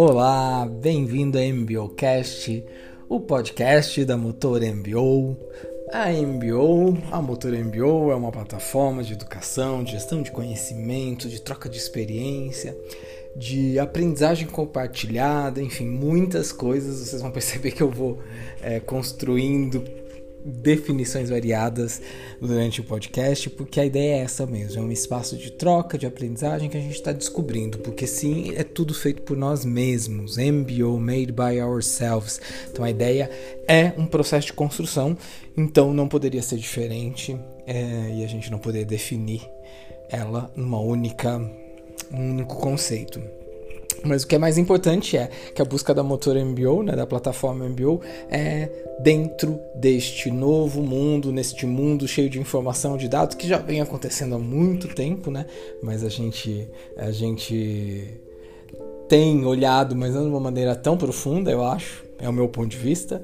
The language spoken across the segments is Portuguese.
Olá, bem-vindo a MBOcast, o podcast da Motor MBO. A MBO, a Motor MBO é uma plataforma de educação, de gestão de conhecimento, de troca de experiência, de aprendizagem compartilhada, enfim, muitas coisas. Vocês vão perceber que eu vou é, construindo definições variadas durante o podcast, porque a ideia é essa mesmo, é um espaço de troca, de aprendizagem que a gente está descobrindo, porque sim, é tudo feito por nós mesmos, MBO, made by ourselves. Então a ideia é um processo de construção, então não poderia ser diferente é, e a gente não poderia definir ela numa única, um único conceito. Mas o que é mais importante é que a busca da motor MBO, né, da plataforma MBO, é dentro deste novo mundo, neste mundo cheio de informação, de dados, que já vem acontecendo há muito tempo, né? Mas a gente, a gente tem olhado, mas não de uma maneira tão profunda, eu acho, é o meu ponto de vista.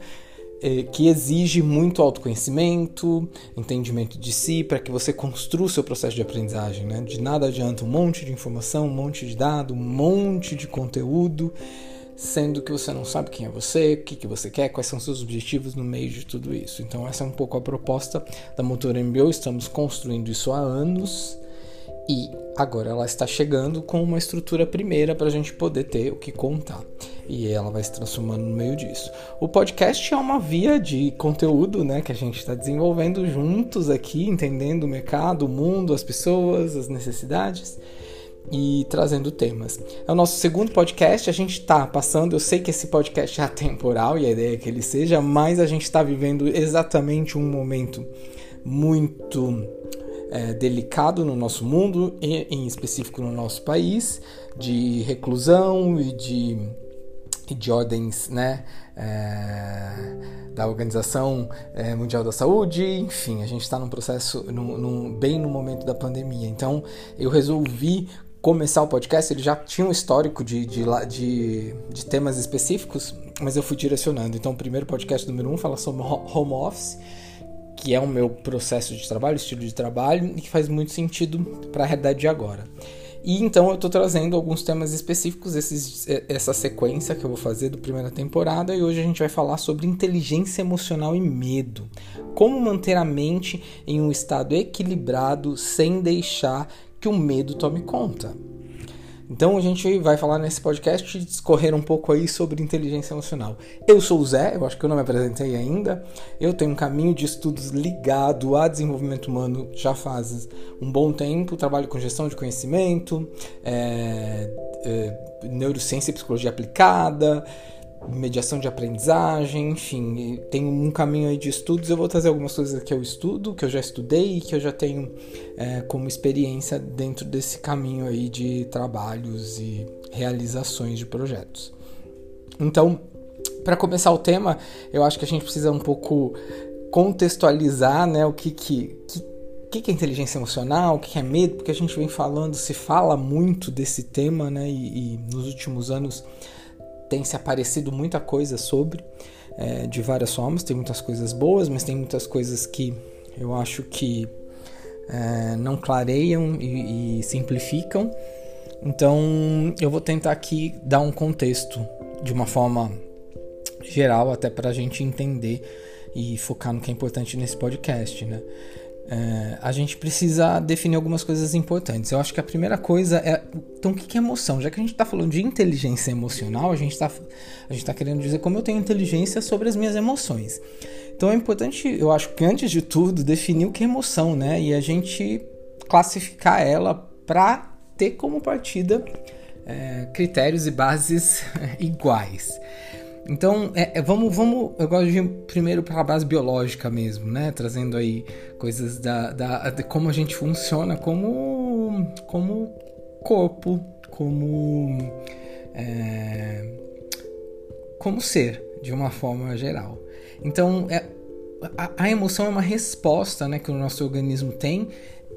É, que exige muito autoconhecimento, entendimento de si, para que você construa o seu processo de aprendizagem. Né? De nada adianta um monte de informação, um monte de dado, um monte de conteúdo, sendo que você não sabe quem é você, o que, que você quer, quais são seus objetivos no meio de tudo isso. Então, essa é um pouco a proposta da Motor MBO. Estamos construindo isso há anos e agora ela está chegando com uma estrutura primeira para a gente poder ter o que contar. E ela vai se transformando no meio disso. O podcast é uma via de conteúdo né, que a gente está desenvolvendo juntos aqui, entendendo o mercado, o mundo, as pessoas, as necessidades e trazendo temas. É o nosso segundo podcast, a gente está passando, eu sei que esse podcast é atemporal e a ideia é que ele seja, mas a gente está vivendo exatamente um momento muito é, delicado no nosso mundo, em específico no nosso país, de reclusão e de, e de ordens né, é, da Organização é, Mundial da Saúde, enfim, a gente está num processo num, num, bem no momento da pandemia. Então eu resolvi começar o podcast, ele já tinha um histórico de, de, de, de temas específicos, mas eu fui direcionando. Então o primeiro podcast número um fala sobre home office que é o meu processo de trabalho, estilo de trabalho, e que faz muito sentido para a realidade de agora. E então eu estou trazendo alguns temas específicos, esses, essa sequência que eu vou fazer do primeira temporada, e hoje a gente vai falar sobre inteligência emocional e medo. Como manter a mente em um estado equilibrado sem deixar que o medo tome conta. Então a gente vai falar nesse podcast e discorrer um pouco aí sobre inteligência emocional. Eu sou o Zé, eu acho que eu não me apresentei ainda. Eu tenho um caminho de estudos ligado a desenvolvimento humano já faz um bom tempo. Trabalho com gestão de conhecimento, é, é, neurociência e psicologia aplicada mediação de aprendizagem, enfim, tem um caminho aí de estudos. Eu vou trazer algumas coisas que eu estudo, que eu já estudei e que eu já tenho é, como experiência dentro desse caminho aí de trabalhos e realizações de projetos. Então, para começar o tema, eu acho que a gente precisa um pouco contextualizar, né, o que que, que que é inteligência emocional, o que é medo, porque a gente vem falando, se fala muito desse tema, né? E, e nos últimos anos tem se aparecido muita coisa sobre, é, de várias formas. Tem muitas coisas boas, mas tem muitas coisas que eu acho que é, não clareiam e, e simplificam. Então eu vou tentar aqui dar um contexto de uma forma geral, até para a gente entender e focar no que é importante nesse podcast, né? É, a gente precisa definir algumas coisas importantes. Eu acho que a primeira coisa é. Então, o que é emoção? Já que a gente está falando de inteligência emocional, a gente está tá querendo dizer como eu tenho inteligência sobre as minhas emoções. Então, é importante, eu acho que antes de tudo, definir o que é emoção, né? E a gente classificar ela para ter como partida é, critérios e bases iguais. Então, é, é, vamos, vamos. Eu gosto de ir primeiro para a base biológica mesmo, né? Trazendo aí coisas da, da, de como a gente funciona como, como corpo, como. É, como ser, de uma forma geral. Então, é, a, a, emoção é uma resposta né, que o nosso organismo tem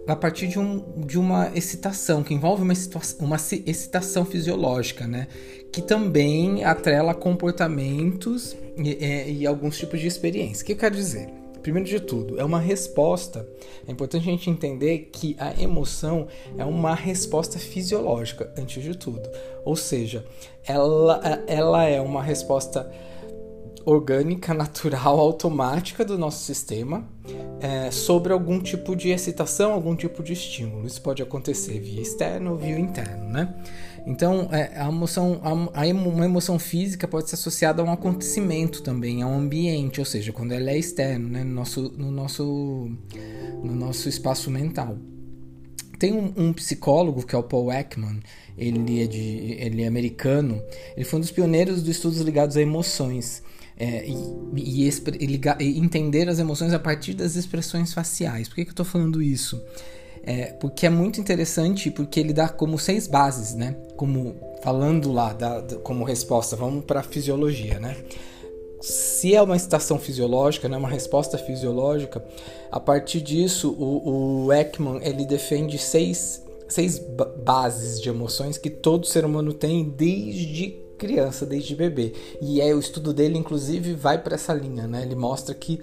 a partir de, um, de uma excitação, que envolve uma, uma excitação fisiológica, né? Que também atrela comportamentos e, e, e alguns tipos de experiência. O que eu quero dizer? primeiro de tudo, é uma resposta. É importante a gente entender que a emoção é uma resposta fisiológica, antes de tudo. Ou seja, ela, ela é uma resposta orgânica, natural, automática do nosso sistema é, sobre algum tipo de excitação, algum tipo de estímulo. Isso pode acontecer via externo ou via interno, né? Então, é, a emoção, a, a, uma emoção física pode ser associada a um acontecimento também, a um ambiente, ou seja, quando ela é externo, né, no nosso, no nosso, no nosso espaço mental. Tem um, um, psicólogo que é o Paul Ekman, ele é, de, ele é americano, ele foi um dos pioneiros dos estudos ligados a emoções é, e, e, e, entender as emoções a partir das expressões faciais. Por que, que eu estou falando isso? É, porque é muito interessante, porque ele dá como seis bases, né? Como falando lá, da, da, como resposta, vamos para a fisiologia, né? Se é uma estação fisiológica, né, uma resposta fisiológica, a partir disso o, o Ekman ele defende seis, seis bases de emoções que todo ser humano tem desde criança, desde bebê. E é o estudo dele, inclusive, vai para essa linha, né? Ele mostra que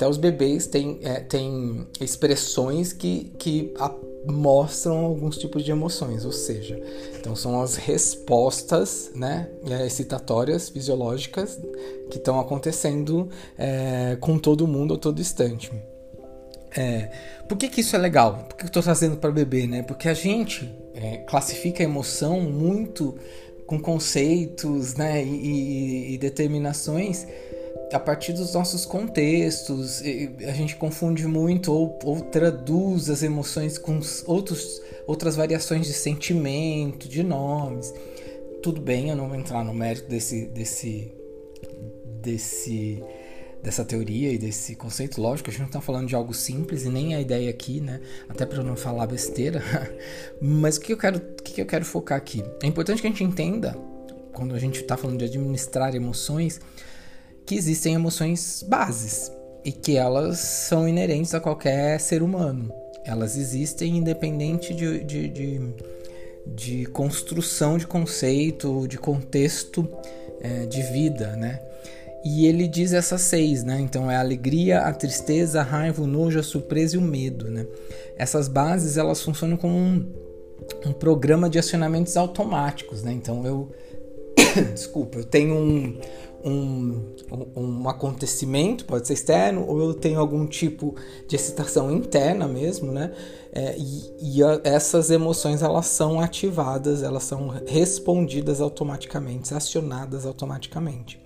até os bebês têm, é, têm expressões que, que a, mostram alguns tipos de emoções, ou seja, então são as respostas né, é, excitatórias fisiológicas que estão acontecendo é, com todo mundo a todo instante. É, por que, que isso é legal? Por que eu estou trazendo para bebê? Né? Porque a gente é, classifica a emoção muito com conceitos né, e, e, determinações a partir dos nossos contextos. A gente confunde muito ou, ou traduz as emoções com outros, outras variações de sentimento, de nomes. Tudo bem, eu não vou entrar no mérito desse, desse, desse dessa teoria e desse conceito. Lógico, a gente não está falando de algo simples e nem a ideia aqui, né? Até para não falar besteira. Mas o que eu quero, o que eu quero focar aqui? É importante que a gente entenda quando a gente está falando de administrar emoções que existem emoções bases e que elas são inerentes a qualquer ser humano. Elas existem independente de, de, de, de construção de conceito, de contexto é, de vida, né? E ele diz essas seis, né? Então é a alegria, a tristeza, a raiva, o nojo, a surpresa e o medo, né? Essas bases elas funcionam como um, um programa de acionamentos automáticos, né? Então eu desculpa, eu tenho um, um, um, acontecimento, pode ser externo, ou eu tenho algum tipo de excitação interna mesmo, né? É, e, e a, essas emoções elas são ativadas, elas são respondidas automaticamente, acionadas automaticamente.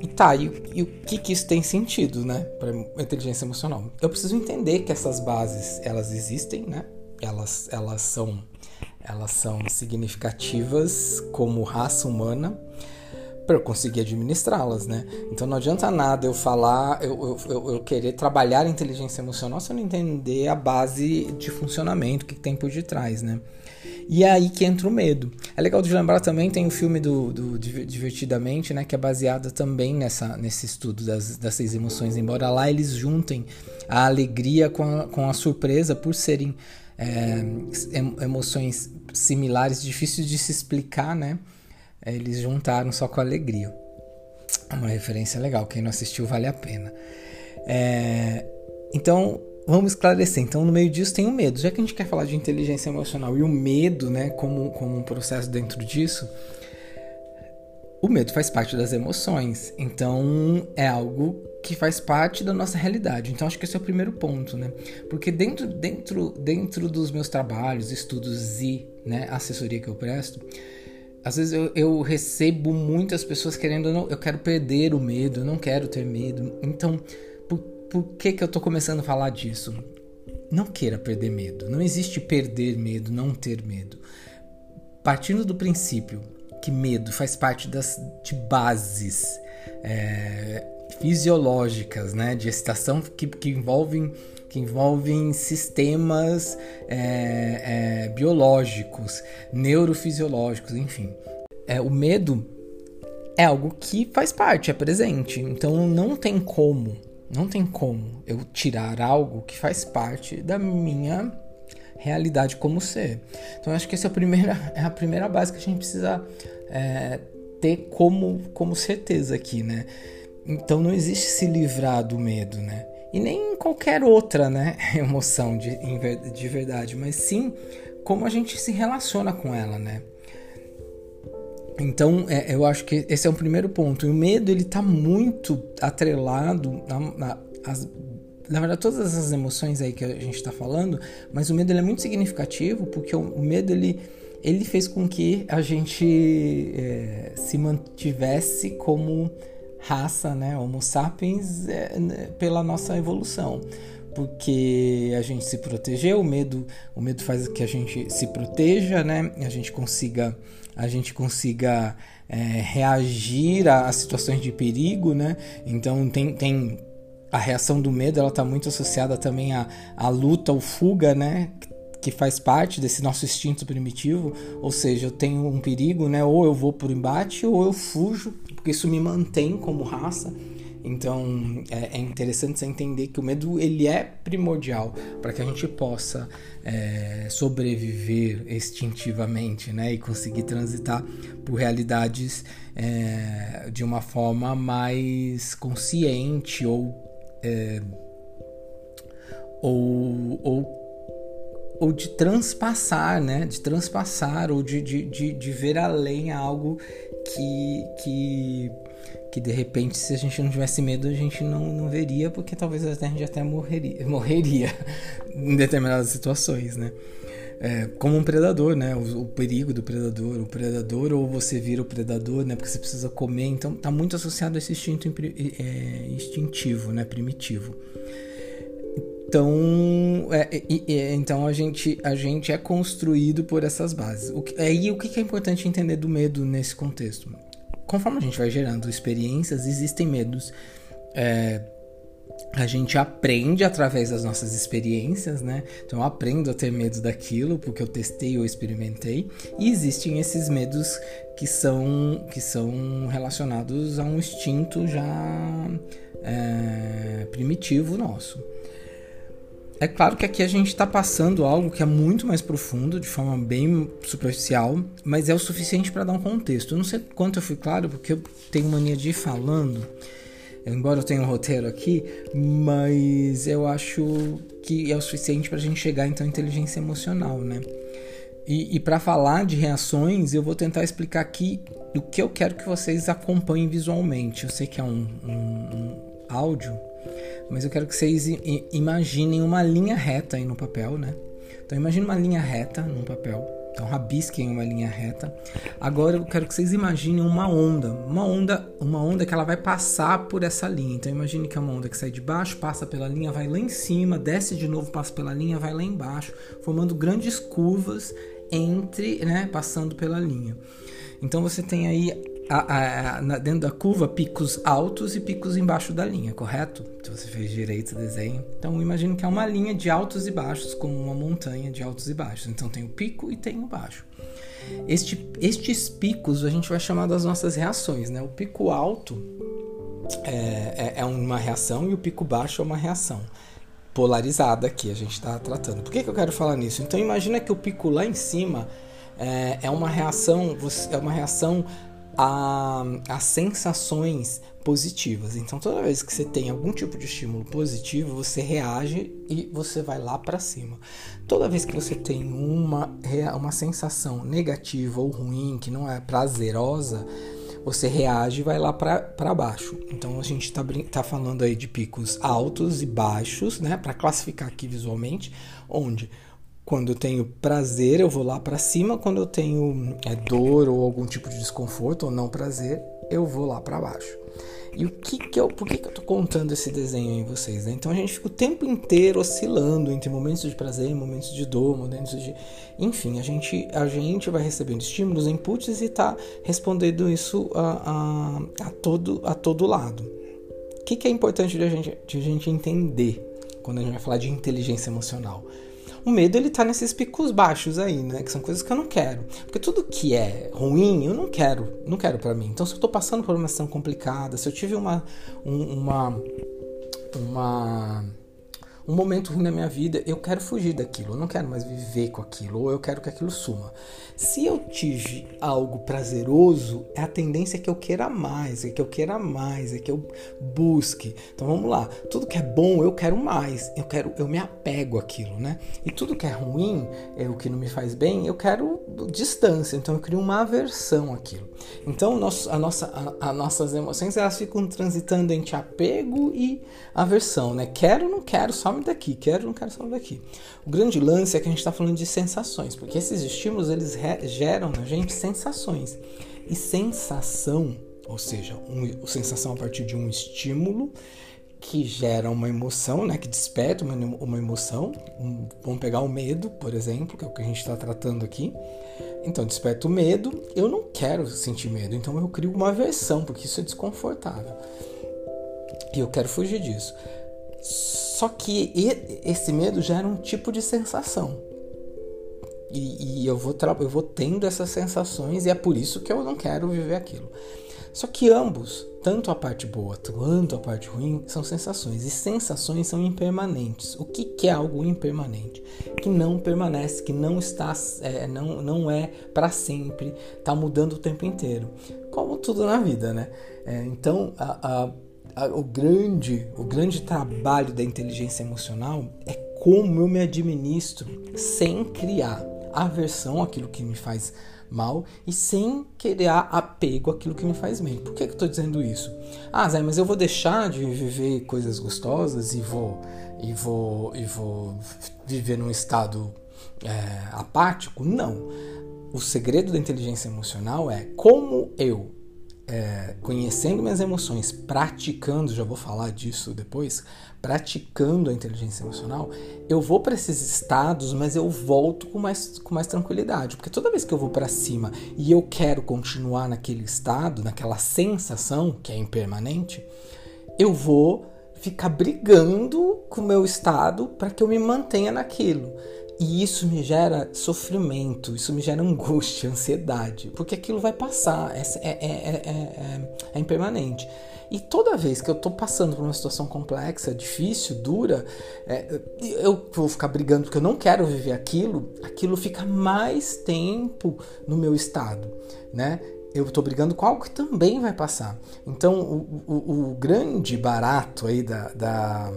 E tá, e, e o que que isso tem sentido, né, para inteligência emocional? Eu preciso entender que essas bases, elas existem, né? Elas, elas são elas são significativas como raça humana para eu conseguir administrá-las, né? Então não adianta nada eu falar, eu, eu, eu, querer trabalhar inteligência emocional se eu não entender a base de funcionamento, que tem por detrás, né? E é aí que entra o medo. É legal de lembrar também, tem o filme do, do Divertidamente, né? Que é baseado também nessa, nesse estudo das, das seis emoções, embora lá eles juntem a alegria com a, com a surpresa por serem é, emoções similares, difíceis de se explicar, né? É, eles juntaram só com alegria. Uma referência legal, quem não assistiu vale a pena. É, então, vamos esclarecer. Então, no meio disso tem o medo. Já que a gente quer falar de inteligência emocional e o medo, né, como, como um processo dentro disso, o medo faz parte das emoções. Então, é algo que faz parte da nossa realidade. Então, acho que esse é o primeiro ponto, né? Porque dentro, dentro, dentro dos meus trabalhos, estudos e né, assessoria que eu presto, às vezes eu, eu recebo muitas pessoas querendo, eu quero perder o medo, eu não quero ter medo. Então, por que, que eu tô começando a falar disso? Não queira perder medo. Não existe perder medo, não ter medo. Partindo do princípio que medo faz parte das de bases é, fisiológicas, né, de excitação que, que envolvem que envolvem sistemas é, é, biológicos, neurofisiológicos, enfim. É, o medo é algo que faz parte, é presente. Então não tem como não tem como eu tirar algo que faz parte da minha realidade como ser. Então acho que essa é a primeira, é a primeira base que a gente precisa é, ter como, como certeza aqui, né? então não existe se livrar do medo, né? E nem qualquer outra, né, emoção de, de verdade, mas sim como a gente se relaciona com ela, né? Então, é, eu acho que esse é o primeiro ponto. E o medo, ele tá muito atrelado as, na verdade, todas essas emoções aí que a gente está falando, mas o medo ele é muito significativo porque o, o medo ele, ele fez com que a gente é, se mantivesse como raça, né, Homo sapiens, é, né, pela nossa evolução. Porque a gente se protegeu, o medo, o medo faz que a gente se proteja, né? A gente consiga, a gente consiga é, reagir a, a, situações de perigo, né? Então tem, tem a reação do medo, ela está muito associada também à, à luta ou fuga, né? Que faz parte desse nosso instinto primitivo, ou seja, eu tenho um perigo, né? Ou eu vou por embate ou eu fujo, porque isso me mantém como raça. Então é, é interessante você entender que o medo ele é primordial para que a gente possa é, sobreviver instintivamente, né? E conseguir transitar por realidades é, de uma forma mais consciente ou é, ou, ou ou de transpassar, né? De transpassar ou de, de, de, de ver além algo que, que, que de repente, se a gente não tivesse medo, a gente não, não veria, porque talvez a gente até morreria, morreria em determinadas situações, né? É, como um predador, né? O, o, perigo do predador, o predador ou você vira o predador, né? Porque você precisa comer, então tá muito associado a esse instinto é, instintivo, né? Primitivo. Então, é, é, então a, gente, a gente é construído por essas bases. O que, aí o que é importante entender do medo nesse contexto? Conforme a gente vai gerando experiências, existem medos. É, a gente aprende através das nossas experiências, né? Então eu aprendo a ter medo daquilo porque eu testei ou experimentei. E existem esses medos que são, que são relacionados a um instinto já é, primitivo nosso. É claro que aqui a gente está passando algo que é muito mais profundo, de forma bem superficial, mas é o suficiente para dar um contexto. Eu não sei quanto eu fui claro, porque eu tenho mania de ir falando, embora eu tenha um roteiro aqui, mas eu acho que é o suficiente para a gente chegar então à inteligência emocional, né? E, e para falar de reações, eu vou tentar explicar aqui o que eu quero que vocês acompanhem visualmente. Eu sei que é um, um, um áudio, mas eu quero que vocês imaginem uma linha reta aí no papel, né? Então imagine uma linha reta no papel. Então rabisquem uma linha reta. Agora eu quero que vocês imaginem uma onda, uma onda, uma onda que ela vai passar por essa linha. Então imagine que é uma onda que sai de baixo, passa pela linha, vai lá em cima, desce de novo, passa pela linha, vai lá embaixo, formando grandes curvas entre, né, passando pela linha. Então você tem aí a, a, a, dentro da curva picos altos e picos embaixo da linha, correto? Se você fez direito o desenho. Então imagino que é uma linha de altos e baixos, como uma montanha de altos e baixos. Então tem o pico e tem o baixo. Este, estes picos a gente vai chamar das nossas reações, né? O pico alto é, é, é uma reação e o pico baixo é uma reação polarizada que a gente está tratando. Por que, que eu quero falar nisso? Então imagina que o pico lá em cima é, é uma reação, é uma reação a, a sensações positivas. Então, toda vez que você tem algum tipo de estímulo positivo, você reage e você vai lá para cima. Toda vez que você tem uma, uma sensação negativa ou ruim, que não é prazerosa, você reage e vai lá para baixo. Então a gente está tá falando aí de picos altos e baixos, né? Para classificar aqui visualmente, onde quando eu tenho prazer, eu vou lá para cima. Quando eu tenho é, dor ou algum tipo de desconforto ou não prazer, eu vou lá para baixo. E o que que eu, por que, que eu tô contando esse desenho em vocês? Né? Então a gente fica o tempo inteiro oscilando entre momentos de prazer, momentos de dor, momentos de, enfim, a gente a gente vai recebendo estímulos, inputs e tá respondendo isso a, a, a todo a todo lado. O que, que é importante de a gente de a gente entender quando a gente vai falar de inteligência emocional? O medo ele tá nesses picos baixos aí, né? Que são coisas que eu não quero. Porque tudo que é ruim, eu não quero, não quero para mim. Então se eu tô passando por uma situação complicada, se eu tive uma um, uma uma um momento ruim na minha vida, eu quero fugir daquilo, eu não quero mais viver com aquilo, ou eu quero que aquilo suma. Se eu tive algo prazeroso, é a tendência é que eu queira mais, é que eu queira mais, é que eu busque. Então vamos lá, tudo que é bom eu quero mais, eu quero, eu me apego àquilo, né? E tudo que é ruim, é o que não me faz bem, eu quero distância, então eu crio uma aversão àquilo. Então nosso, a nossa, a, a nossas emoções elas ficam transitando entre apego e aversão, né? Quero, não quero, some daqui, quero, não quero, some daqui. O grande lance é que a gente está falando de sensações, porque esses estímulos eles geram na gente sensações. E sensação, ou seja, um, sensação a partir de um estímulo que gera uma emoção, né, que desperta uma, uma emoção. Um, vamos pegar o medo, por exemplo, que é o que a gente está tratando aqui. Então, desperta o medo. Eu não quero sentir medo, então eu crio uma aversão, porque isso é desconfortável. E eu quero fugir disso. Só que esse medo gera um tipo de sensação. E, e eu, vou eu vou tendo essas sensações, e é por isso que eu não quero viver aquilo. Só que ambos, tanto a parte boa quanto a parte ruim, são sensações. E sensações são impermanentes. O que, que é algo impermanente? Que não permanece, que não está, é, não, não é para sempre, está mudando o tempo inteiro. Como tudo na vida, né? É, então, a, a o grande, o grande trabalho da inteligência emocional é como eu me administro sem criar aversão àquilo que me faz mal e sem criar apego àquilo que me faz bem. Por que, que eu estou dizendo isso? Ah, Zé, mas eu vou deixar de viver coisas gostosas e vou e vou e vou viver num estado é, apático? Não. O segredo da inteligência emocional é como eu é, conhecendo minhas emoções, praticando, já vou falar disso depois, praticando a inteligência emocional, eu vou para esses estados, mas eu volto com mais, com mais tranquilidade. Porque toda vez que eu vou para cima e eu quero continuar naquele estado, naquela sensação que é impermanente, eu vou ficar brigando com o meu estado para que eu me mantenha naquilo. E isso me gera sofrimento, isso me gera angústia, ansiedade, porque aquilo vai passar, é, é, é, é, impermanente. E toda vez que eu tô passando por uma situação complexa, difícil, dura, eu vou ficar brigando porque eu não quero viver aquilo, aquilo fica mais tempo no meu estado, né? eu estou brigando com algo que também vai passar. Então, o, o, o grande barato aí da, da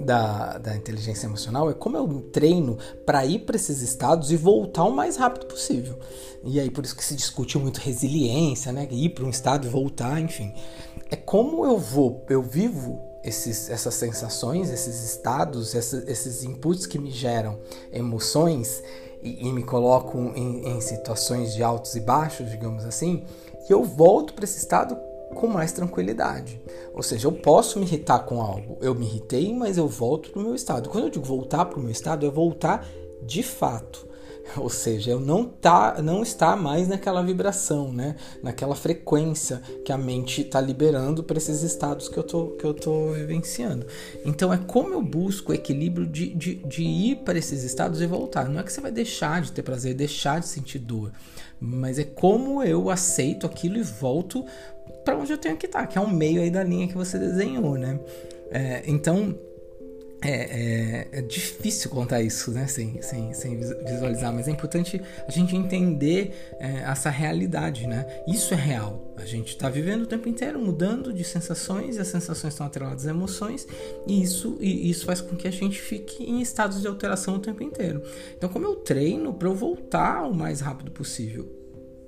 da, da inteligência emocional é como eu treino para ir para esses estados e voltar o mais rápido possível. E aí por isso que se discute muito resiliência, né? Ir para um estado e voltar, enfim. É como eu vou, eu vivo esses, essas sensações, esses estados, esses, esses inputs que me geram emoções e, e me colocam em, em situações de altos e baixos, digamos assim, e eu volto para esse estado com mais tranquilidade. Ou seja, eu posso me irritar com algo. Eu me irritei, mas eu volto para o meu estado. Quando eu digo voltar para o meu estado, é voltar de fato. Ou seja, eu não tá, não está mais naquela vibração, né? Naquela frequência que a mente está liberando para esses estados que eu tô que eu tô vivenciando. Então é como eu busco o equilíbrio de, de, de ir para esses estados e voltar. Não é que você vai deixar de ter prazer, deixar de sentir dor, mas é como eu aceito aquilo e volto para onde eu tenho que estar, tá, que é um meio aí da linha que você desenhou, né? É, então é, é, é, difícil contar isso, né? Sem, sem, sem visualizar, mas é importante a gente entender é, essa realidade, né? Isso é real. A gente está vivendo o tempo inteiro mudando de sensações, e as sensações estão atreladas às emoções, e isso, e isso faz com que a gente fique em estados de alteração o tempo inteiro. Então, como eu treino para eu voltar o mais rápido possível?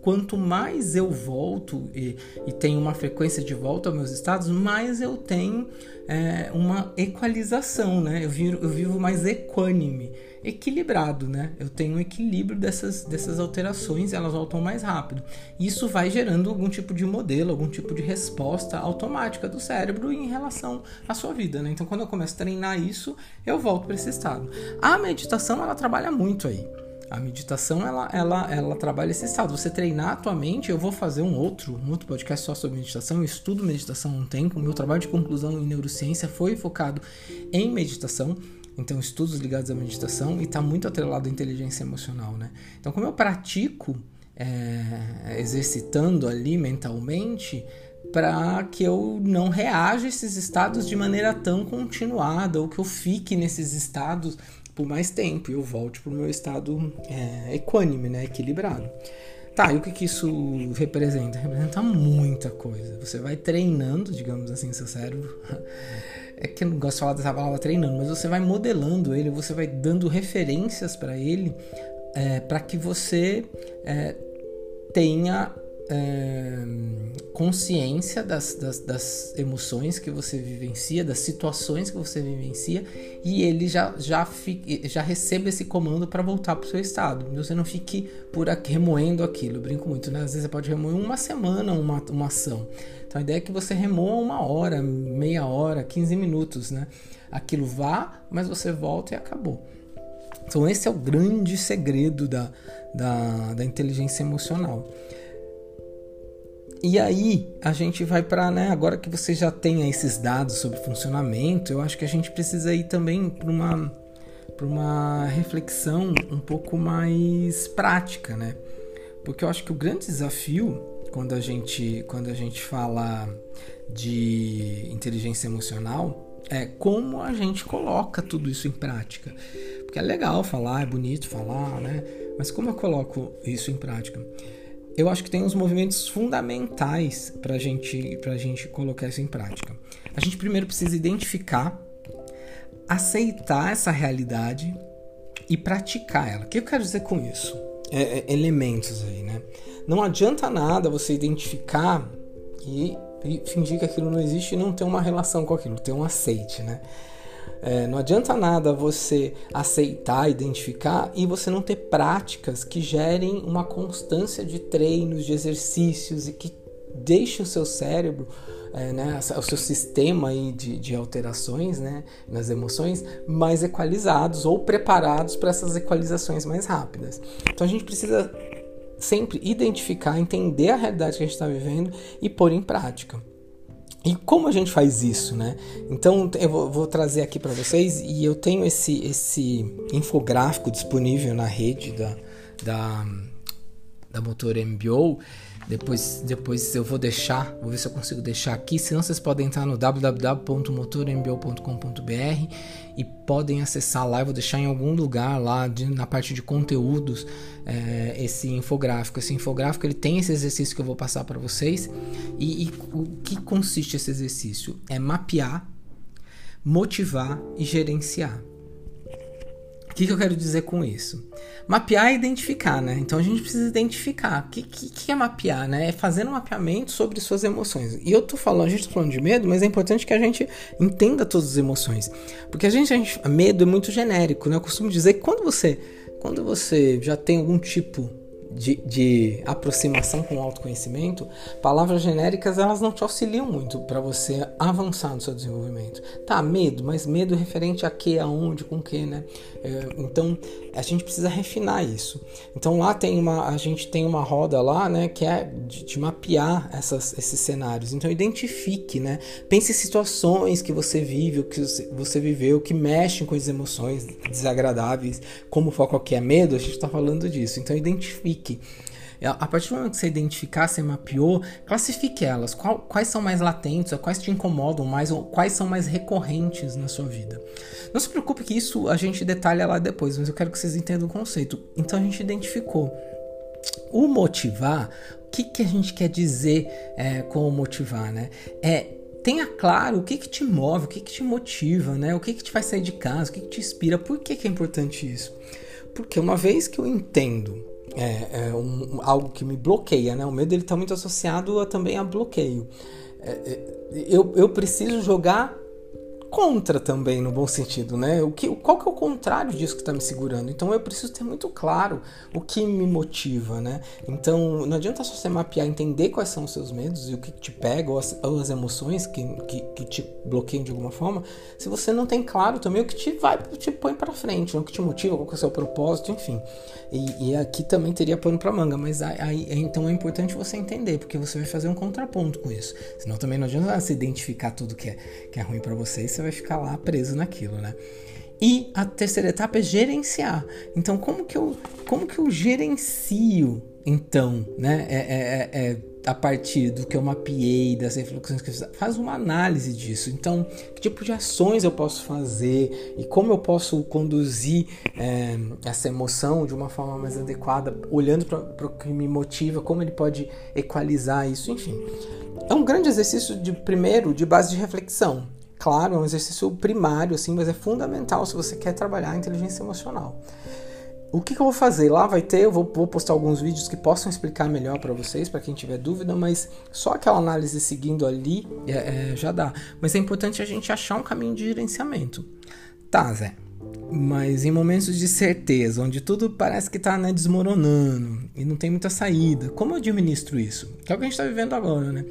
Quanto mais eu volto e, e, tenho uma frequência de volta aos meus estados, mais eu tenho é, uma equalização, né? Eu vivo, eu vivo mais equânime, equilibrado, né? Eu tenho um equilíbrio dessas, dessas alterações elas voltam mais rápido. Isso vai gerando algum tipo de modelo, algum tipo de resposta automática do cérebro em relação à sua vida, né? Então, quando eu começo a treinar isso, eu volto para esse estado. A meditação, ela trabalha muito aí. A meditação, ela, ela, ela trabalha esse estado. Você treinar a tua mente, eu vou fazer um outro, um outro podcast só sobre meditação. Eu estudo meditação há um tempo. Meu trabalho de conclusão em neurociência foi focado em meditação. Então, estudos ligados à meditação e está muito atrelado à inteligência emocional, né? Então, como eu pratico é, exercitando ali mentalmente, para que eu não reaja a esses estados de maneira tão continuada ou que eu fique nesses estados por mais tempo e eu volte para o meu estado é, equânime, né, equilibrado. Tá, e o que, que isso representa? Representa muita coisa. Você vai treinando, digamos assim, seu cérebro. É que eu não gosto de falar dessa palavra treinando, mas você vai modelando ele, você vai dando referências para ele, é, para que você é, tenha é, consciência das, das, das, emoções que você vivencia, das situações que você vivencia, e ele já, já, fique, já recebe esse comando para voltar para o seu estado. Você não fique por aqui remoendo aquilo. Eu brinco muito, né? Às vezes você pode remoer uma semana uma, uma ação. Então a ideia é que você remoa uma hora, meia hora, 15 minutos, né? Aquilo vá, mas você volta e acabou. Então esse é o grande segredo da, da, da inteligência emocional. E aí a gente vai para, né, agora que você já tem esses dados sobre funcionamento, eu acho que a gente precisa ir também para uma para uma reflexão um pouco mais prática, né? Porque eu acho que o grande desafio quando a gente quando a gente fala de inteligência emocional é como a gente coloca tudo isso em prática. Porque é legal falar, é bonito falar, né? Mas como eu coloco isso em prática? Eu acho que tem uns movimentos fundamentais para gente, a gente colocar isso em prática. A gente primeiro precisa identificar, aceitar essa realidade e praticar ela. O que eu quero dizer com isso? É, é, elementos aí, né? Não adianta nada você identificar e, e fingir que aquilo não existe e não ter uma relação com aquilo, ter um aceite, né? É, não adianta nada você aceitar, identificar e você não ter práticas que gerem uma constância de treinos, de exercícios e que deixem o seu cérebro, é, né, o seu sistema aí de, de alterações né, nas emoções mais equalizados ou preparados para essas equalizações mais rápidas. Então a gente precisa sempre identificar, entender a realidade que a gente está vivendo e pôr em prática. E como a gente faz isso, né? Então eu vou, trazer aqui para vocês e eu tenho esse, esse infográfico disponível na rede da, da, da Motor MBO depois, depois eu vou deixar, vou ver se eu consigo deixar aqui. Senão vocês podem entrar no www.motormbo.com.br e podem acessar lá. Eu vou deixar em algum lugar lá de, na parte de conteúdos é, esse infográfico. Esse infográfico ele tem esse exercício que eu vou passar para vocês. E, e o que consiste esse exercício? É mapear, motivar e gerenciar. O que, que, eu quero dizer com isso? Mapear é identificar, né? Então a gente precisa identificar. O que, que, que, é mapear, né? É fazer um mapeamento sobre suas emoções. E eu tô falando, a gente tá falando de medo, mas é importante que a gente entenda todas as emoções. Porque a gente, a gente medo é muito genérico, né? Eu costumo dizer que quando você, quando você já tem algum tipo de, de, aproximação com o autoconhecimento, palavras genéricas elas não te auxiliam muito para você avançar no seu desenvolvimento. Tá, medo, mas medo referente a que, aonde, com que, né? É, então a gente precisa refinar isso. Então lá tem uma, a gente tem uma roda lá, né, que é de, de mapear essas, esses cenários. Então identifique, né? Pense em situações que você vive, o que você viveu, que mexem com as emoções desagradáveis, como for qualquer medo, a gente está falando disso. Então identifique. A partir do momento que você identificar, você mapeou, classifique elas. Qual, quais são mais latentes, quais te incomodam mais, ou quais são mais recorrentes na sua vida. Não se preocupe que isso a gente detalha lá depois, mas eu quero que vocês entendam o conceito. Então a gente identificou. O motivar, o que, que a gente quer dizer é, com o motivar, né? É tenha claro o que, que te move, o que, que te motiva, né? O que, que te faz sair de casa, o que, que te inspira. Por que, que é importante isso? Porque uma vez que eu entendo é, é um, algo que me bloqueia, né? O medo ele está muito associado a, também a bloqueio. É, é, eu, eu preciso jogar contra também, no bom sentido, né? O que, qual que é o contrário disso que está me segurando? Então eu preciso ter muito claro o que me motiva, né? Então não adianta só você mapear, entender quais são os seus medos e o que te pega, ou as, ou as emoções que, que, que, te bloqueiam de alguma forma, se você não tem claro também o que te vai, te põe para frente, né? o que te motiva, qual que é o seu propósito, enfim. E, e aqui também teria pano para manga, mas aí, então é importante você entender, porque você vai fazer um contraponto com isso. Senão também não adianta você identificar tudo que é, que é ruim para você e você vai ficar lá preso naquilo, né? E a terceira etapa é gerenciar. Então, como que eu, como que eu gerencio, então, né? É, é, é, é a partir do que eu mapeei, das reflexões que eu fiz, faz uma análise disso. Então, que tipo de ações eu posso fazer e como eu posso conduzir é, essa emoção de uma forma mais adequada, olhando para o que me motiva, como ele pode equalizar isso, enfim. É um grande exercício de primeiro de base de reflexão. Claro, é um exercício primário, assim, mas é fundamental se você quer trabalhar a inteligência emocional. O que, que, eu vou fazer? Lá vai ter, eu vou, vou postar alguns vídeos que possam explicar melhor para vocês, para quem tiver dúvida, mas só aquela análise seguindo ali é, é, já dá. Mas é importante a gente achar um caminho de gerenciamento. Tá, Zé. Mas em momentos de certeza, onde tudo parece que está né, desmoronando e não tem muita saída, como eu administro isso? Que é o que a gente está vivendo agora, né?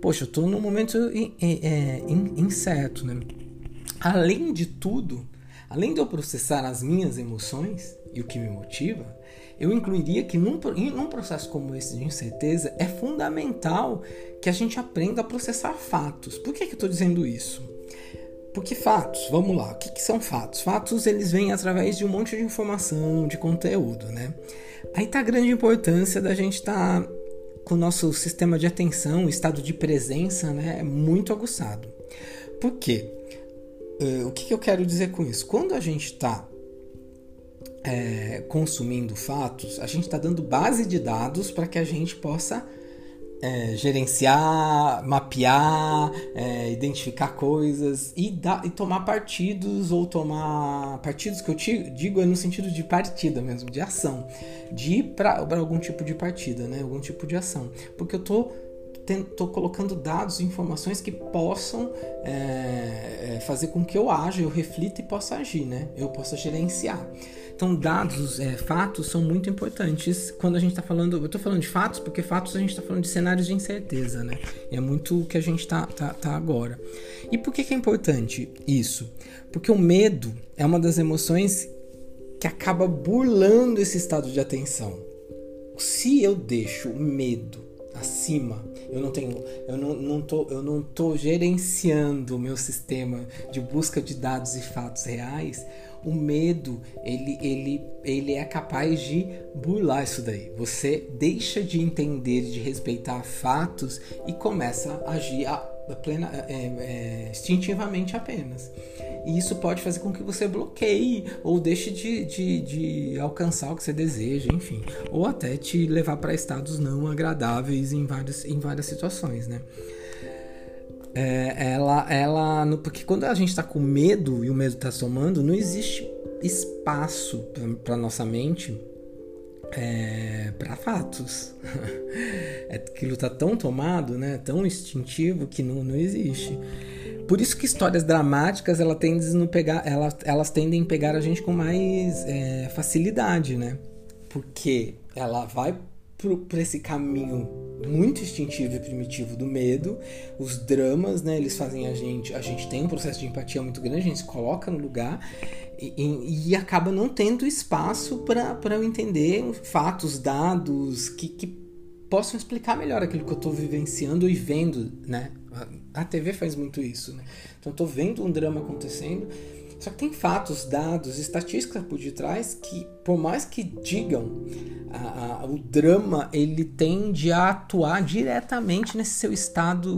Poxa, eu estou num momento é, incerto, né? Além de tudo, além de eu processar as minhas emoções, e o que me motiva, eu incluiria que num, processo como esse de incerteza é fundamental que a gente aprenda a processar fatos. Por que, que eu estou dizendo isso? Porque fatos, vamos lá, o que, que, são fatos? Fatos eles vêm através de um monte de informação, de conteúdo, né? Aí está a grande importância da gente estar tá com o nosso sistema de atenção, estado de presença, né, muito aguçado. Por quê? Uh, o que, que eu quero dizer com isso? Quando a gente está é, consumindo fatos, a gente está dando base de dados para que a gente possa é, gerenciar, mapear, é, identificar coisas e, dar, e tomar partidos ou tomar partidos que eu te, digo é no sentido de partida mesmo, de ação, de ir para algum tipo de partida, né? algum tipo de ação, porque eu estou estou colocando dados e informações que possam é, é, fazer com que eu haja, eu reflita e possa agir, né? Eu possa gerenciar. Então, dados, é, fatos são muito importantes quando a gente está falando. Eu estou falando de fatos porque fatos a gente está falando de cenários de incerteza, né? É muito o que a gente está tá, tá agora. E por que, que é importante isso? Porque o medo é uma das emoções que acaba burlando esse estado de atenção. Se eu deixo o medo acima. Eu não tenho, eu não, não tô, eu não tô gerenciando o meu sistema de busca de dados e fatos reais. O medo, ele, ele, ele é capaz de burlar isso daí. Você deixa de entender, de respeitar fatos e começa a agir a, plena, é, é, instintivamente apenas. E isso pode fazer com que você bloqueie ou deixe de, de, de alcançar o que você deseja, enfim. Ou até te levar para estados não agradáveis em várias, em várias situações, né? É, ela, ela, porque quando a gente está com medo e o medo está somando, não existe espaço para nossa mente é, para fatos. É, aquilo está tão tomado, né, tão instintivo que não, não existe. Por isso que histórias dramáticas ela tendem pegar, elas, elas tendem a pegar a gente com mais é, facilidade, né? Porque ela vai por esse caminho muito instintivo e primitivo do medo, os dramas, né? Eles fazem a gente, a gente tem um processo de empatia muito grande, a gente se coloca no lugar e, e, e acaba não tendo espaço para eu entender fatos, dados que, que possam explicar melhor aquilo que eu estou vivenciando e vendo, né? A TV faz muito isso, né? Então eu tô vendo um drama acontecendo, só que tem fatos, dados, estatísticas por detrás que, por mais que digam, a, a, o drama ele tende a atuar diretamente nesse seu estado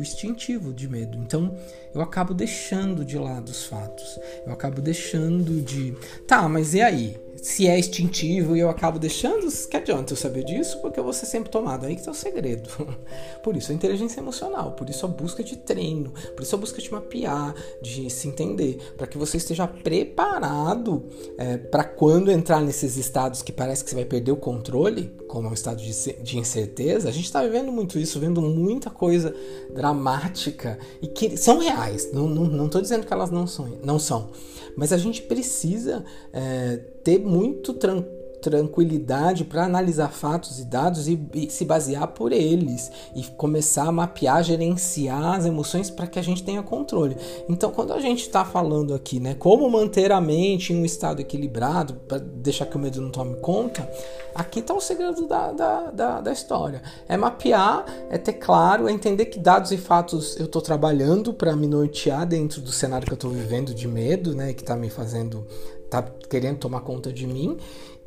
instintivo de medo. Então eu acabo deixando de lado os fatos. Eu acabo deixando de. Tá, mas e aí? Se é instintivo e eu acabo deixando, que adianta eu saber disso? Porque eu vou ser sempre tomado. Aí que tá o segredo. Por isso a inteligência emocional, por isso a busca de treino, por isso a busca de mapear, de se entender, para que você esteja preparado é, para quando entrar nesses estados que parece que você vai perder o controle, como é um estado de, de incerteza. A gente está vivendo muito isso, vendo muita coisa dramática e que são reais. Não, não, não dizendo que elas não são, não são mas a gente precisa é, ter muito tranquilidade para analisar fatos e dados e, e, se basear por eles e começar a mapear, gerenciar as emoções para que a gente tenha controle. Então, quando a gente está falando aqui, né, como manter a mente em um estado equilibrado para deixar que o medo não tome conta, aqui está o segredo da, da, da, da, história. É mapear, é ter claro, é entender que dados e fatos eu estou trabalhando para me nortear dentro do cenário que eu estou vivendo de medo, né, que está me fazendo, tá querendo tomar conta de mim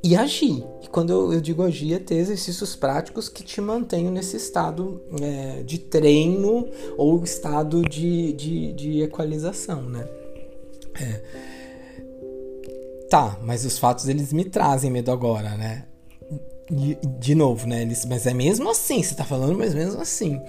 e agir. E quando eu, eu, digo agir, é ter exercícios práticos que te mantenham nesse estado é, de treino ou estado de, de, de equalização, né? É. Tá, mas os fatos eles me trazem medo agora, né? De, de novo, né? Eles, mas é mesmo assim, você tá falando, mas mesmo assim.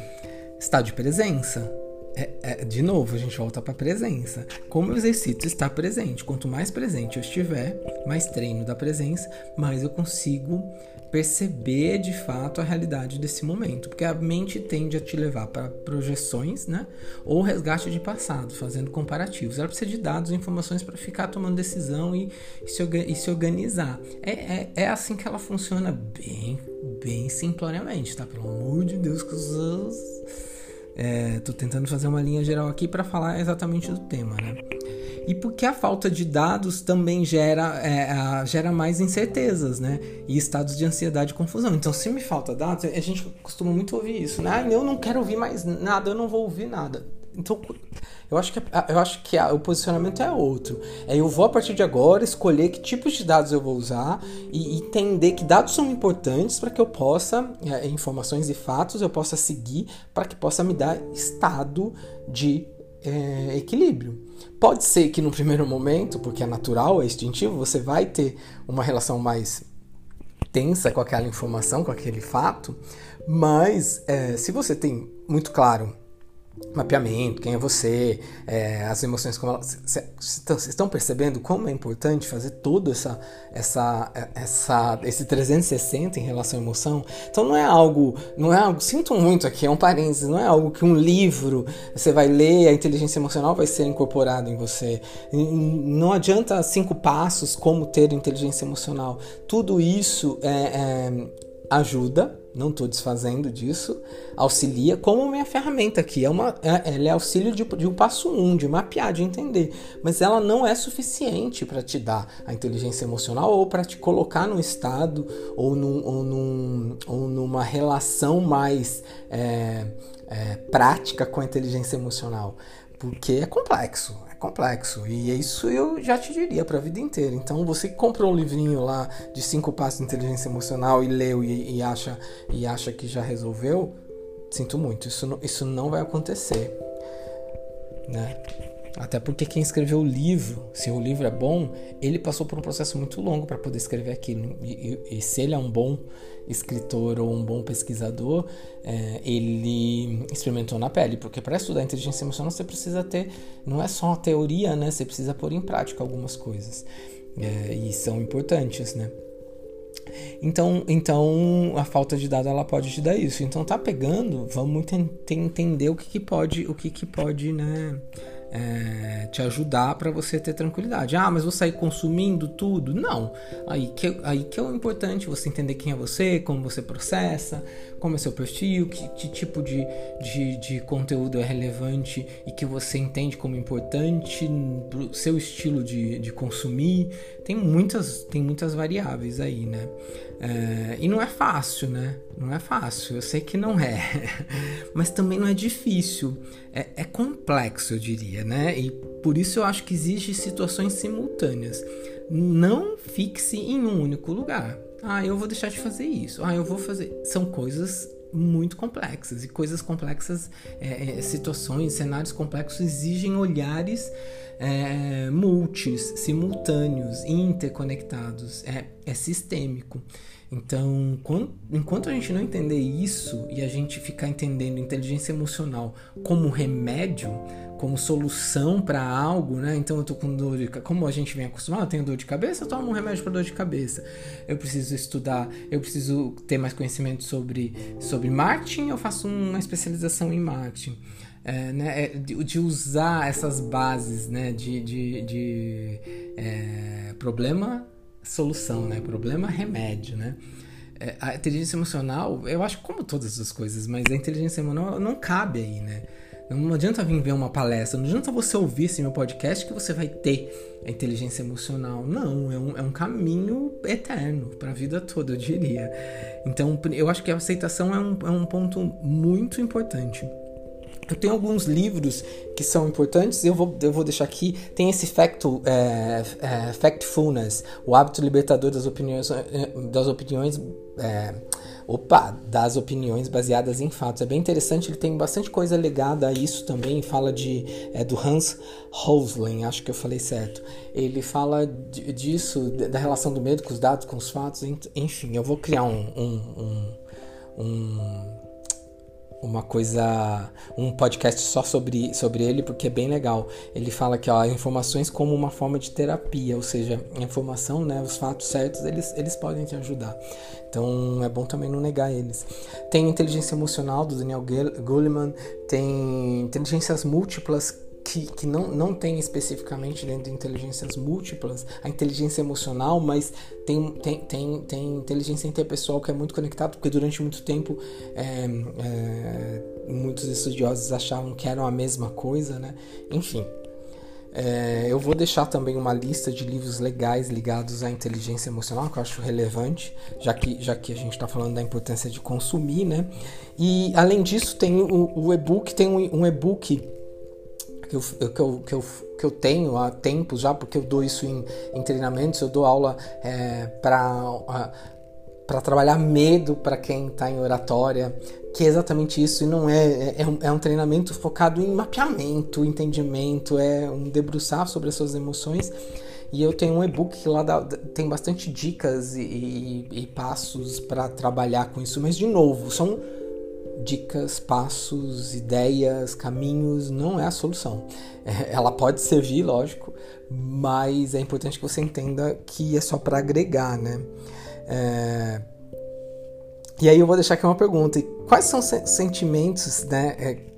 Estado de presença é, é, de novo, a gente volta para a presença. Como eu exercito estar presente. Quanto mais presente eu estiver, mais treino da presença, mais eu consigo perceber de fato a realidade desse momento. Porque a mente tende a te levar para projeções, né? Ou resgate de passado, fazendo comparativos. Ela precisa de dados e informações para ficar tomando decisão e, se, e se, organizar. É, é, é, assim que ela funciona bem, bem simploriamente, tá? Pelo amor de Deus, que os É, tentando fazer uma linha geral aqui para falar exatamente do tema, né? E porque a falta de dados também gera, é, a, gera mais incertezas, né? E estados de ansiedade e confusão. Então, se me falta dados, a gente costuma muito ouvir isso, né? Ah, eu não quero ouvir mais nada, eu não vou ouvir nada. Então, eu acho que, eu acho que o posicionamento é outro. É eu vou a partir de agora escolher que tipos de dados eu vou usar e entender que dados são importantes para que eu possa, é, informações e fatos, eu possa seguir para que possa me dar estado de é, equilíbrio. Pode ser que no primeiro momento, porque é natural, é instintivo, você vai ter uma relação mais tensa com aquela informação, com aquele fato, mas é, se você tem muito claro mapeamento, quem é você, é, as emoções como elas, vocês estão percebendo como é importante fazer todo essa, essa, essa, esse 360 em relação à emoção. Então não é algo, não é algo, sinto muito aqui, é um parênteses, não é algo que um livro você vai ler, a inteligência emocional vai ser incorporada em você. Não adianta cinco passos como ter inteligência emocional. Tudo isso é, é ajuda não estou desfazendo disso, auxilia como minha ferramenta aqui. É uma, é, ela é auxílio de, de um passo um, de mapear, de entender. Mas ela não é suficiente para te dar a inteligência emocional ou para te colocar num estado ou, num, ou, num, ou numa relação mais é, é, prática com a inteligência emocional. Porque é complexo complexo. E isso eu já te diria para a vida inteira. Então, você comprou um livrinho lá de cinco passos de inteligência emocional e leu e, e acha, e acha que já resolveu, sinto muito, isso não, isso não vai acontecer. Né? Até porque quem escreveu o livro, se o livro é bom, ele passou por um processo muito longo para poder escrever aquilo. E, e, e, se ele é um bom escritor ou um bom pesquisador, é, ele experimentou na pele. Porque para estudar inteligência emocional você precisa ter, não é só a teoria, né? Você precisa pôr em prática algumas coisas. É, e são importantes, né? Então, então a falta de dado ela pode te dar isso. Então tá pegando, vamos entender o que, que pode, o que, que pode, né? É, te ajudar para você ter tranquilidade. Ah, mas vou sair consumindo tudo? Não. Aí que, aí que é o importante você entender quem é você, como você processa, como é seu perfil, que, que tipo de, de, de, conteúdo é relevante e que você entende como importante seu estilo de, de consumir. Tem muitas, tem muitas variáveis aí, né? É, e não é fácil, né? Não é fácil, eu sei que não é, mas também não é difícil. É, é complexo, eu diria, né? E por isso eu acho que existem situações simultâneas. Não fixe em um único lugar. Ah, eu vou deixar de fazer isso. Ah, eu vou fazer. São coisas muito complexas e coisas complexas, é, é, situações, cenários complexos exigem olhares é, multis, simultâneos, interconectados, é, é sistêmico. Então, quando, enquanto a gente não entender isso e a gente ficar entendendo inteligência emocional como remédio, como solução para algo, né? Então eu tô com dor de como a gente vem acostumado, eu tenho dor de cabeça, eu tomo um remédio para dor de cabeça. Eu preciso estudar, eu preciso ter mais conhecimento sobre sobre marketing, eu faço uma especialização em marketing. É, né, é, de, de, usar essas bases né, de, de, de é, problema solução, né? Problema remédio, né? É, a inteligência emocional, eu acho como todas as coisas, mas a inteligência emocional não cabe aí, né? Não adianta vir ver uma palestra, não adianta você ouvir esse meu podcast que você vai ter a inteligência emocional. Não, é um, é um caminho eterno para a vida toda, eu diria. Então, eu acho que a aceitação é um, é um ponto muito importante. Eu tenho alguns livros que são importantes, eu vou, eu vou deixar aqui. Tem esse facto, é, é, Factfulness, o hábito libertador das opiniões, é, das opiniões é, opa, das opiniões baseadas em fatos. É bem interessante, ele tem bastante coisa ligada a isso também. Fala de é, do Hans Rosling, acho que eu falei certo. Ele fala disso, da relação do medo com os dados, com os fatos. Enfim, eu vou criar um, um, um, um uma coisa, um podcast só sobre, sobre ele, porque é bem legal. Ele fala que ó, informações como uma forma de terapia, ou seja, a informação, né, os fatos certos, eles, eles podem te ajudar. Então é bom também não negar eles. Tem inteligência emocional do Daniel Goleman, tem inteligências múltiplas que, que não, não tem especificamente dentro de inteligências múltiplas a inteligência emocional, mas tem, tem, tem, tem inteligência interpessoal que é muito conectada, porque durante muito tempo é, é, muitos estudiosos achavam que eram a mesma coisa, né? Enfim. É, eu vou deixar também uma lista de livros legais ligados à inteligência emocional, que eu acho relevante, já que, já que a gente está falando da importância de consumir, né? E além disso, tem o, o e-book, tem um, um e-book que eu, que eu, que eu, que eu tenho há tempos já, porque eu dou isso em, em treinamentos, eu dou aula é, para para trabalhar medo para quem está em oratória, que é exatamente isso, e não é, é, é, um, é um treinamento focado em mapeamento, entendimento, é um debruçar sobre as suas emoções. E eu tenho um e-book que lá dá, tem bastante dicas e, e, e passos para trabalhar com isso, mas de novo, são dicas, passos, ideias, caminhos não é a solução. Ela pode servir, lógico, mas é importante que você entenda que é só para agregar, né? É... E aí eu vou deixar aqui uma pergunta: quais são sentimentos, né? É,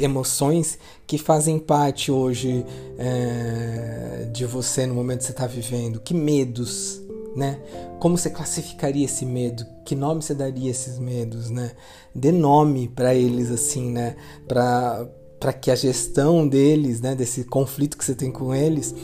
emoções que fazem parte hoje é, de você no momento que você está vivendo? Que medos né? Como você classificaria esse medo? Que nome você daria esses medos, né? Dê nome para eles assim, né? Para para que a gestão deles, né, desse conflito que você tem com eles,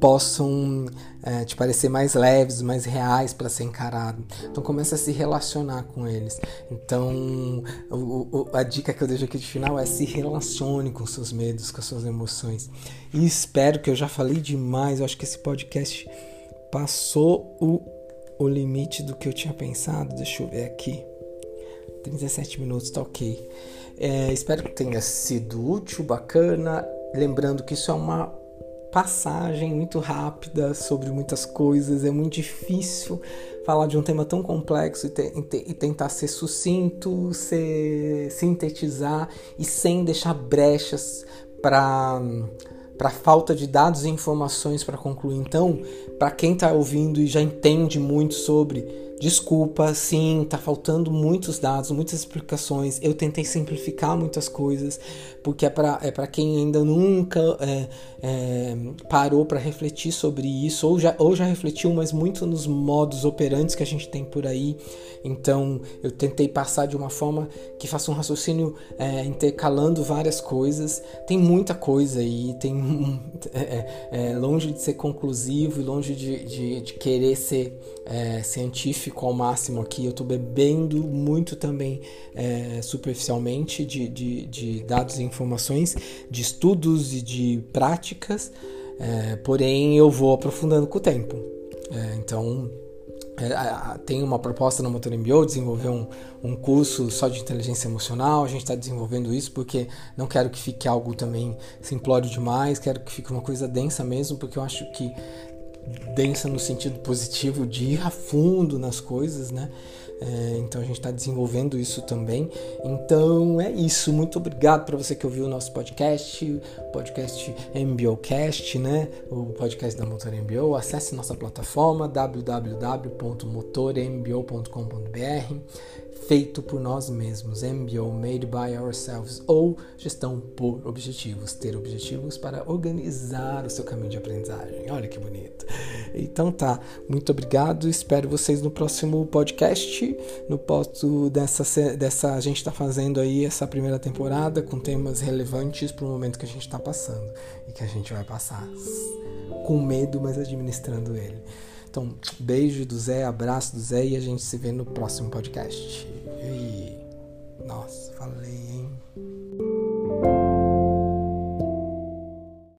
possam é, te parecer mais leves, mais reais para ser encarado. Então começa a se relacionar com eles. Então o, o, a dica que eu deixo aqui de final é se relacione com seus medos, com suas emoções. E espero que eu já falei demais. Eu acho que esse podcast passou o, o limite do que eu tinha pensado. Deixa eu ver aqui. 37 minutos, tá ok. É, espero que tenha sido útil, bacana. Lembrando que isso é uma passagem muito rápida sobre muitas coisas. É muito difícil falar de um tema tão complexo e, te, e, tentar ser sucinto, ser, sintetizar e sem deixar brechas para para falta de dados e informações para concluir. Então, para quem está ouvindo e já entende muito sobre, desculpa, sim, tá faltando muitos dados, muitas explicações. Eu tentei simplificar muitas coisas, porque é para é quem ainda nunca é, é, parou para refletir sobre isso, ou já, ou já refletiu, mas muito nos modos operantes que a gente tem por aí. Então, eu tentei passar de uma forma que faça um raciocínio é, intercalando várias coisas. Tem muita coisa aí, tem é, é, é, longe de ser conclusivo e longe de, de, de querer ser é, científico ao máximo aqui. Eu estou bebendo muito também é, superficialmente de, de, de, dados e informações, de estudos e de práticas, porém eu vou aprofundando com o tempo. então é, tem uma proposta na Motor MBO, desenvolver um, um curso só de inteligência emocional. A gente está desenvolvendo isso porque não quero que fique algo também simplório demais, quero que fique uma coisa densa mesmo, porque eu acho que densa no sentido positivo de ir a fundo nas coisas, né? É, então a gente está desenvolvendo isso também. Então é isso. Muito obrigado para você que ouviu o nosso podcast, podcast MBOcast, né? O podcast da Motor MBO. Acesse nossa plataforma www.motormbo.com.br feito por nós mesmos, MBO, Made by Ourselves, ou gestão por objetivos, ter objetivos para organizar o seu caminho de aprendizagem. Olha que bonito. Então tá, muito obrigado. Espero vocês no próximo podcast. No posto dessa, dessa a gente está fazendo aí essa primeira temporada com temas relevantes para o momento que a gente está passando e que a gente vai passar com medo, mas administrando ele. Então, beijo do Zé, abraço do Zé e a gente se vê no próximo podcast. E. Nossa, falei, hein?